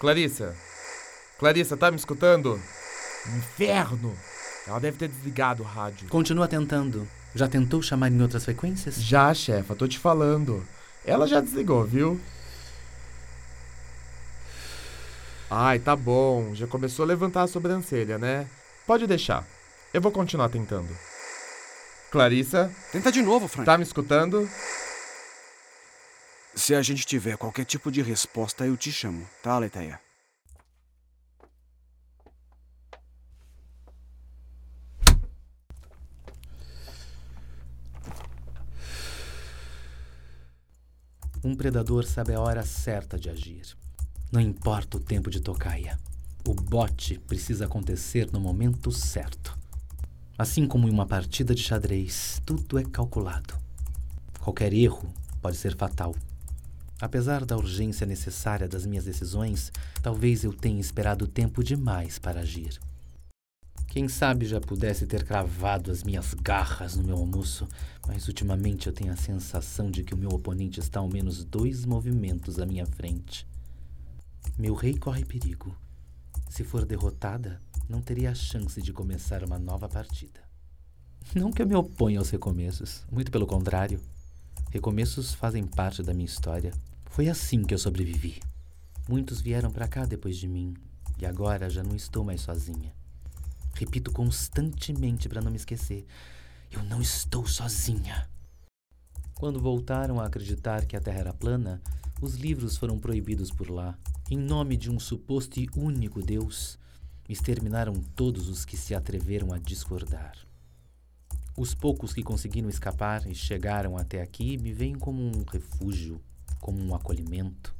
Clarissa? Clarissa, tá me escutando? Inferno! Ela deve ter desligado o rádio. Continua tentando. Já tentou chamar em outras frequências? Já, chefa, tô te falando. Ela já desligou, viu? Ai, tá bom. Já começou a levantar a sobrancelha, né? Pode deixar. Eu vou continuar tentando. Clarissa, Tenta de novo, Frank. tá me escutando? Se a gente tiver qualquer tipo de resposta, eu te chamo, tá, Leteia? Um predador sabe a hora certa de agir. Não importa o tempo de tocaia. O bote precisa acontecer no momento certo. Assim como em uma partida de xadrez, tudo é calculado. Qualquer erro pode ser fatal. Apesar da urgência necessária das minhas decisões, talvez eu tenha esperado tempo demais para agir. Quem sabe já pudesse ter cravado as minhas garras no meu almoço, mas ultimamente eu tenho a sensação de que o meu oponente está ao menos dois movimentos à minha frente. Meu rei corre perigo. Se for derrotada, não teria a chance de começar uma nova partida. Não que eu me oponha aos recomeços, muito pelo contrário. Recomeços fazem parte da minha história. Foi assim que eu sobrevivi. Muitos vieram para cá depois de mim, e agora já não estou mais sozinha. Repito constantemente para não me esquecer: eu não estou sozinha. Quando voltaram a acreditar que a Terra era plana, os livros foram proibidos por lá. Em nome de um suposto e único Deus, exterminaram todos os que se atreveram a discordar. Os poucos que conseguiram escapar e chegaram até aqui me veem como um refúgio, como um acolhimento.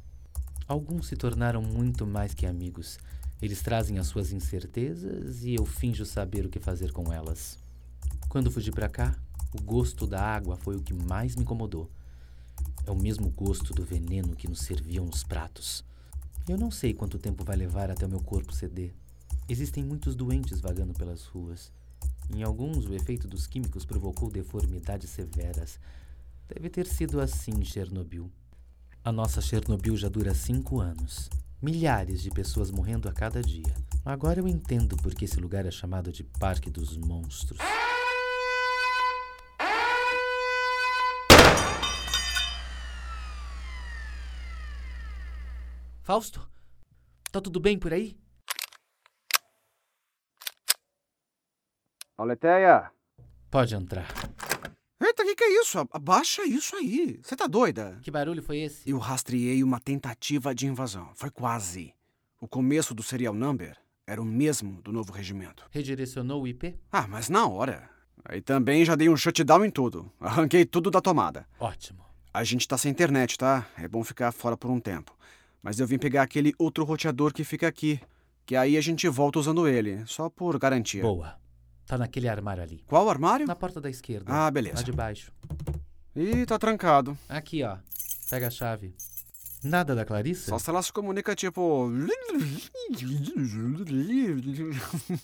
Alguns se tornaram muito mais que amigos. Eles trazem as suas incertezas e eu finjo saber o que fazer com elas. Quando fugi para cá, o gosto da água foi o que mais me incomodou. É o mesmo gosto do veneno que nos serviam nos pratos. Eu não sei quanto tempo vai levar até o meu corpo ceder. Existem muitos doentes vagando pelas ruas. Em alguns, o efeito dos químicos provocou deformidades severas. Deve ter sido assim em Chernobyl. A nossa Chernobyl já dura cinco anos. Milhares de pessoas morrendo a cada dia. Agora eu entendo por que esse lugar é chamado de Parque dos Monstros. Fausto? Tá tudo bem por aí? Ó, Leteia! Pode entrar. Que é isso? Abaixa isso aí. Você tá doida? Que barulho foi esse? Eu rastreei uma tentativa de invasão. Foi quase. O começo do serial number era o mesmo do novo regimento. Redirecionou o IP? Ah, mas na hora. Aí também já dei um shutdown em tudo. Arranquei tudo da tomada. Ótimo. A gente tá sem internet, tá? É bom ficar fora por um tempo. Mas eu vim pegar aquele outro roteador que fica aqui. Que aí a gente volta usando ele, só por garantia. Boa. Tá naquele armário ali. Qual armário? Na porta da esquerda. Ah, beleza. Lá de baixo. Ih, tá trancado. Aqui, ó. Pega a chave. Nada da Clarissa? Só se ela se comunica tipo.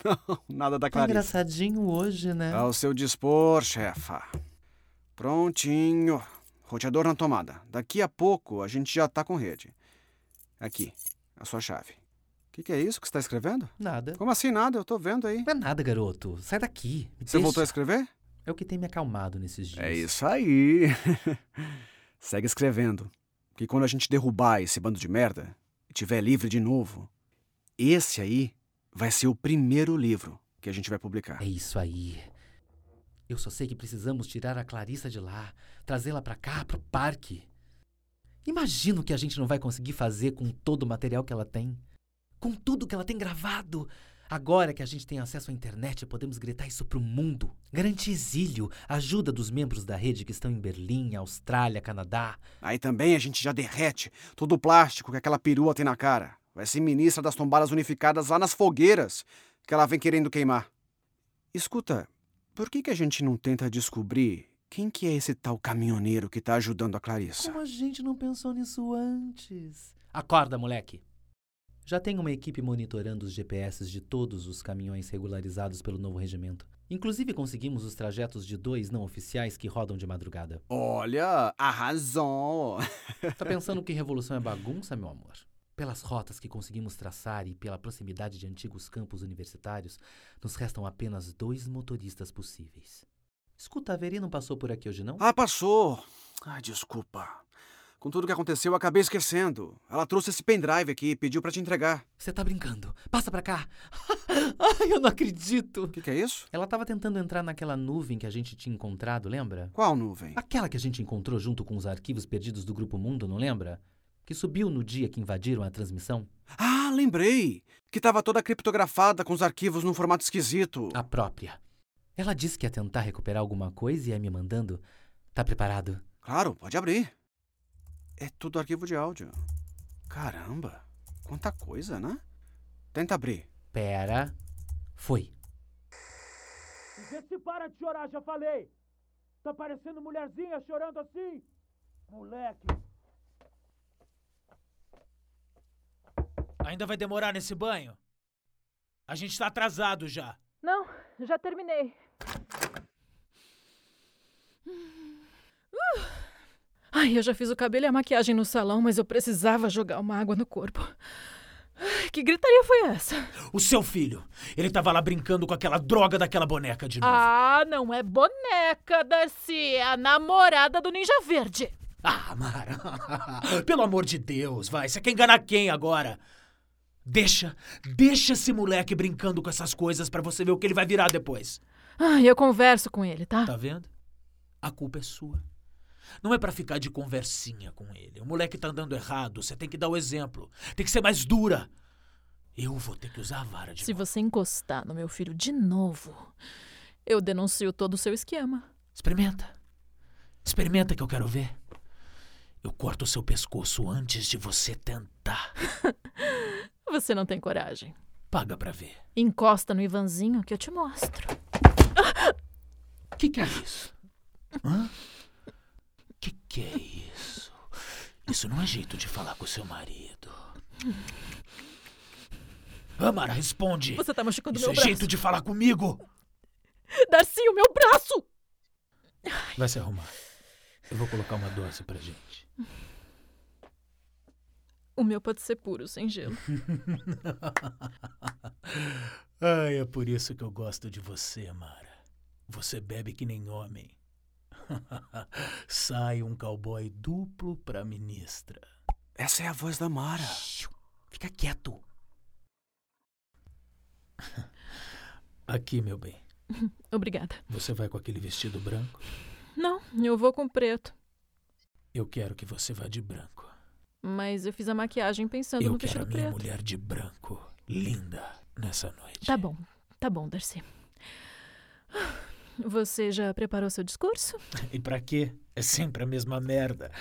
Não, nada da Tá Clarice. engraçadinho hoje, né? Ao seu dispor, chefa. Prontinho. Roteador na tomada. Daqui a pouco a gente já tá com rede. Aqui, a sua chave. O que, que é isso que você está escrevendo? Nada. Como assim nada? Eu tô vendo aí. Não é nada, garoto. Sai daqui. Me Você deixa. voltou a escrever? É o que tem me acalmado nesses dias. É isso aí. Segue escrevendo. Que quando a gente derrubar esse bando de merda e tiver livre de novo, esse aí vai ser o primeiro livro que a gente vai publicar. É isso aí. Eu só sei que precisamos tirar a Clarissa de lá, trazê-la pra cá, pro parque. Imagina o que a gente não vai conseguir fazer com todo o material que ela tem. Com tudo que ela tem gravado. Agora que a gente tem acesso à internet, podemos gritar isso pro mundo. Garantir exílio, ajuda dos membros da rede que estão em Berlim, Austrália, Canadá. Aí também a gente já derrete todo o plástico que aquela perua tem na cara. Vai ser ministra das tombadas unificadas lá nas fogueiras que ela vem querendo queimar. Escuta, por que, que a gente não tenta descobrir quem que é esse tal caminhoneiro que tá ajudando a Clarissa? Como a gente não pensou nisso antes? Acorda, moleque! Já tem uma equipe monitorando os GPS de todos os caminhões regularizados pelo novo regimento. Inclusive conseguimos os trajetos de dois não oficiais que rodam de madrugada. Olha, arrasou! Tá pensando que revolução é bagunça, meu amor? Pelas rotas que conseguimos traçar e pela proximidade de antigos campos universitários, nos restam apenas dois motoristas possíveis. Escuta, a Veri não passou por aqui hoje, não? Ah, passou. Ai, desculpa. Com tudo que aconteceu, eu acabei esquecendo. Ela trouxe esse pendrive aqui e pediu para te entregar. Você tá brincando. Passa pra cá. Ai, eu não acredito. O que, que é isso? Ela tava tentando entrar naquela nuvem que a gente tinha encontrado, lembra? Qual nuvem? Aquela que a gente encontrou junto com os arquivos perdidos do Grupo Mundo, não lembra? Que subiu no dia que invadiram a transmissão. Ah, lembrei! Que tava toda criptografada com os arquivos num formato esquisito. A própria. Ela disse que ia tentar recuperar alguma coisa e ia me mandando. Tá preparado? Claro, pode abrir. É tudo arquivo de áudio. Caramba, quanta coisa, né? Tenta abrir. Pera. Foi. Vê se para de chorar, já falei! Tá parecendo mulherzinha chorando assim! Moleque! Ainda vai demorar nesse banho? A gente tá atrasado já. Não, já terminei. Ai, eu já fiz o cabelo e a maquiagem no salão, mas eu precisava jogar uma água no corpo. Que gritaria foi essa? O seu filho, ele tava lá brincando com aquela droga daquela boneca de novo. Ah, não é boneca, Darcy. É a namorada do Ninja Verde. Ah, Mara. Pelo amor de Deus, vai. Você quer enganar quem agora? Deixa, deixa esse moleque brincando com essas coisas pra você ver o que ele vai virar depois. Ai, eu converso com ele, tá? Tá vendo? A culpa é sua. Não é pra ficar de conversinha com ele. O moleque tá andando errado, você tem que dar o exemplo. Tem que ser mais dura. Eu vou ter que usar a vara de Se você encostar no meu filho de novo, eu denuncio todo o seu esquema. Experimenta. Experimenta que eu quero ver. Eu corto o seu pescoço antes de você tentar. Você não tem coragem. Paga pra ver. Encosta no Ivanzinho que eu te mostro. O que, que é isso? Hã? Que é isso? Isso não é jeito de falar com seu marido. Amara, responde. Você tá machucando Isso meu é braço. jeito de falar comigo. Darcy, o meu braço! Vai se arrumar. Eu vou colocar uma dose pra gente. O meu pode ser puro, sem gelo. Ai, é por isso que eu gosto de você, Mara. Você bebe que nem homem. Sai um cowboy duplo pra ministra. Essa é a voz da Mara. Fica quieto. Aqui, meu bem. Obrigada. Você vai com aquele vestido branco? Não, eu vou com preto. Eu quero que você vá de branco. Mas eu fiz a maquiagem pensando Eu no quero a vestido minha preto. mulher de branco, linda, nessa noite. Tá bom, tá bom, Darcy. Você já preparou seu discurso? E pra quê? É sempre a mesma merda.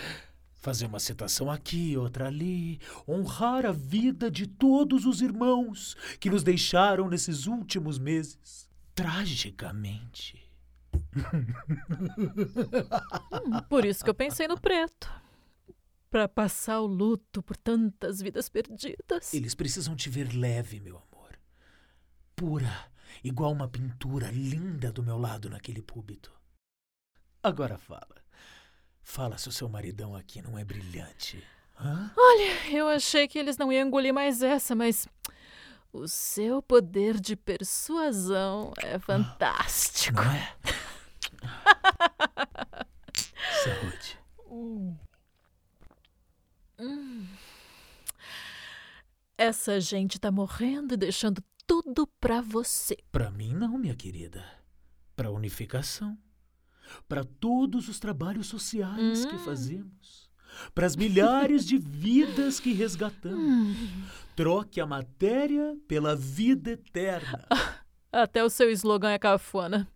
Fazer uma citação aqui, outra ali. Honrar a vida de todos os irmãos que nos deixaram nesses últimos meses. Tragicamente. Por isso que eu pensei no preto. Pra passar o luto por tantas vidas perdidas. Eles precisam te ver leve, meu amor. Pura, igual uma pintura linda do meu lado naquele púlpito. Agora fala. Fala se o seu maridão aqui não é brilhante. Hã? Olha, eu achei que eles não iam engolir mais essa, mas. O seu poder de persuasão é fantástico. Não é? Saúde. Essa gente tá morrendo e deixando tudo pra você. Pra mim não, minha querida. Pra unificação. Pra todos os trabalhos sociais que fazemos. Para as milhares de vidas que resgatamos. Troque a matéria pela vida eterna. Até o seu slogan é cafona.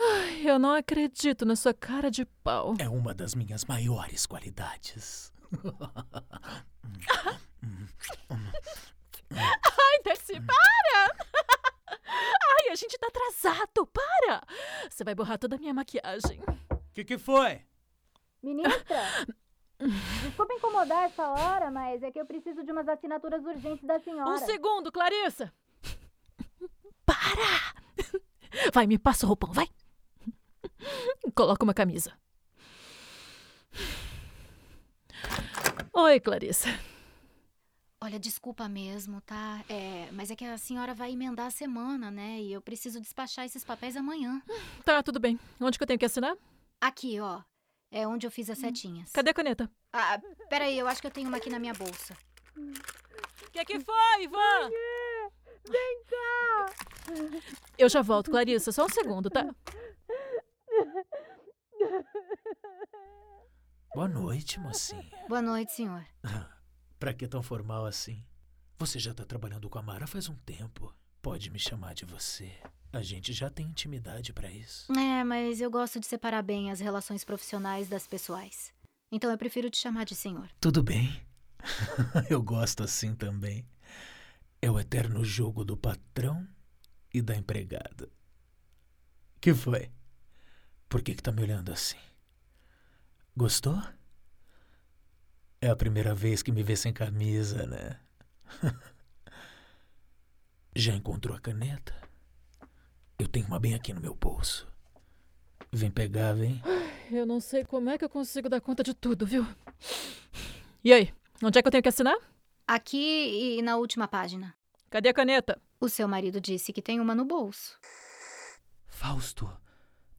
Ai, eu não acredito na sua cara de pau. É uma das minhas maiores qualidades. Ai, Darcy, para! Ai, a gente tá atrasado, para! Você vai borrar toda a minha maquiagem. O que, que foi? Ministra, desculpa incomodar essa hora, mas é que eu preciso de umas assinaturas urgentes da senhora. Um segundo, Clarissa! Para! Vai, me passa o roupão, vai! Coloca uma camisa. Oi, Clarissa. Olha, desculpa mesmo, tá? É, mas é que a senhora vai emendar a semana, né? E eu preciso despachar esses papéis amanhã. Tá, tudo bem. Onde que eu tenho que assinar? Aqui, ó. É onde eu fiz as setinhas. Cadê a caneta? Ah, peraí, eu acho que eu tenho uma aqui na minha bolsa. O que, que foi, Ivan? Vem cá! Eu já volto, Clarissa. Só um segundo, tá? Boa noite, mocinha. Boa noite, senhor. Pra que tão formal assim? Você já tá trabalhando com a Mara faz um tempo. Pode me chamar de você. A gente já tem intimidade pra isso. É, mas eu gosto de separar bem as relações profissionais das pessoais. Então eu prefiro te chamar de senhor. Tudo bem. eu gosto assim também. É o eterno jogo do patrão e da empregada. Que foi? Por que, que tá me olhando assim? Gostou? É a primeira vez que me vê sem camisa, né? Já encontrou a caneta? Eu tenho uma bem aqui no meu bolso. Vem pegar, vem. Eu não sei como é que eu consigo dar conta de tudo, viu? E aí, onde é que eu tenho que assinar? Aqui e na última página. Cadê a caneta? O seu marido disse que tem uma no bolso. Fausto,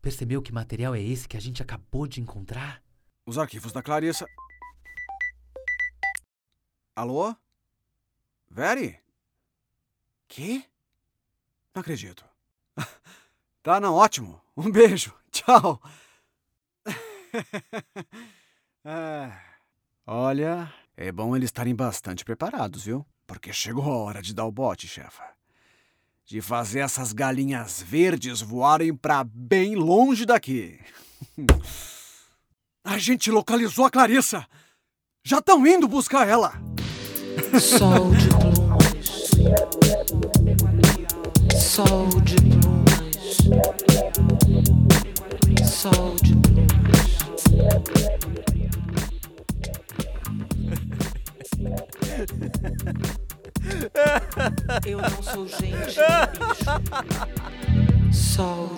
percebeu que material é esse que a gente acabou de encontrar? Os arquivos da Clarissa. Alô? Veri? Que? Não acredito. Tá, não, ótimo. Um beijo. Tchau. É, Olha, é bom eles estarem bastante preparados, viu? Porque chegou a hora de dar o bote, chefa. De fazer essas galinhas verdes voarem pra bem longe daqui. A gente localizou a Clarissa! Já estão indo buscar ela! Sol de plumas. Sol de plumas. Sol de plumas. Eu não sou gente, bicho. Sol